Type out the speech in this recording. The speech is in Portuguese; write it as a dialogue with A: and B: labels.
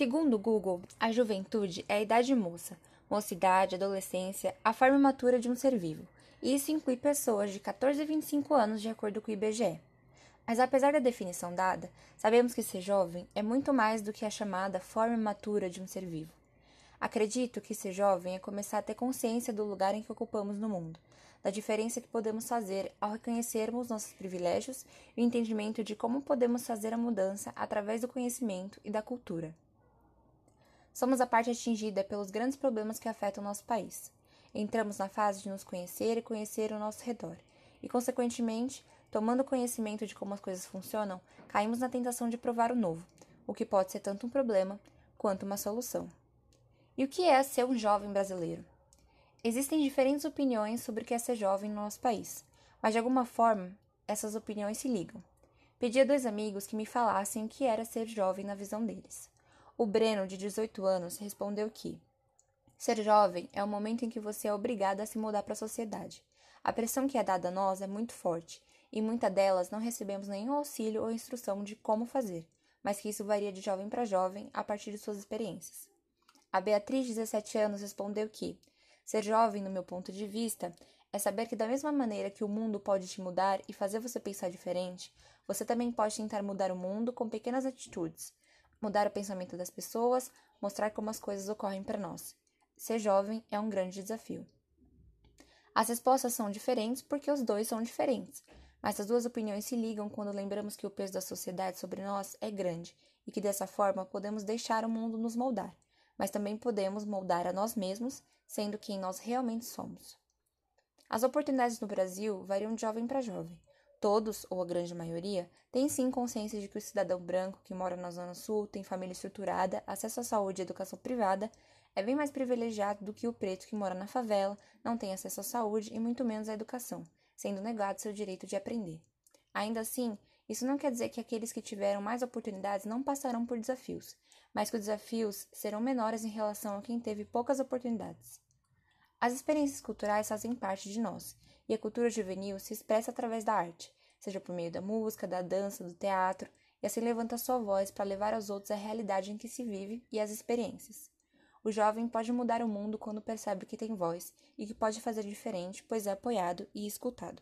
A: Segundo o Google, a juventude é a idade moça, mocidade, adolescência, a forma matura de um ser vivo. E isso inclui pessoas de 14 a 25 anos, de acordo com o IBGE. Mas apesar da definição dada, sabemos que ser jovem é muito mais do que a chamada forma matura de um ser vivo. Acredito que ser jovem é começar a ter consciência do lugar em que ocupamos no mundo, da diferença que podemos fazer ao reconhecermos nossos privilégios e o entendimento de como podemos fazer a mudança através do conhecimento e da cultura. Somos a parte atingida pelos grandes problemas que afetam o nosso país. Entramos na fase de nos conhecer e conhecer o nosso redor, e, consequentemente, tomando conhecimento de como as coisas funcionam, caímos na tentação de provar o novo, o que pode ser tanto um problema quanto uma solução. E o que é ser um jovem brasileiro? Existem diferentes opiniões sobre o que é ser jovem no nosso país, mas de alguma forma essas opiniões se ligam. Pedi a dois amigos que me falassem o que era ser jovem na visão deles. O Breno, de 18 anos, respondeu que ser jovem é o momento em que você é obrigado a se mudar para a sociedade. A pressão que é dada a nós é muito forte, e muitas delas não recebemos nenhum auxílio ou instrução de como fazer, mas que isso varia de jovem para jovem a partir de suas experiências. A Beatriz, de 17 anos, respondeu que ser jovem, no meu ponto de vista, é saber que, da mesma maneira que o mundo pode te mudar e fazer você pensar diferente, você também pode tentar mudar o mundo com pequenas atitudes, mudar o pensamento das pessoas, mostrar como as coisas ocorrem para nós. Ser jovem é um grande desafio. As respostas são diferentes porque os dois são diferentes, mas as duas opiniões se ligam quando lembramos que o peso da sociedade sobre nós é grande e que dessa forma podemos deixar o mundo nos moldar, mas também podemos moldar a nós mesmos, sendo quem nós realmente somos. As oportunidades no Brasil variam de jovem para jovem. Todos, ou a grande maioria, têm sim consciência de que o cidadão branco que mora na Zona Sul, tem família estruturada, acesso à saúde e educação privada, é bem mais privilegiado do que o preto que mora na favela, não tem acesso à saúde e muito menos à educação, sendo negado seu direito de aprender. Ainda assim, isso não quer dizer que aqueles que tiveram mais oportunidades não passarão por desafios, mas que os desafios serão menores em relação a quem teve poucas oportunidades. As experiências culturais fazem parte de nós e a cultura juvenil se expressa através da arte, seja por meio da música, da dança, do teatro, e assim levanta sua voz para levar aos outros a realidade em que se vive e as experiências. O jovem pode mudar o mundo quando percebe que tem voz e que pode fazer diferente, pois é apoiado e escutado.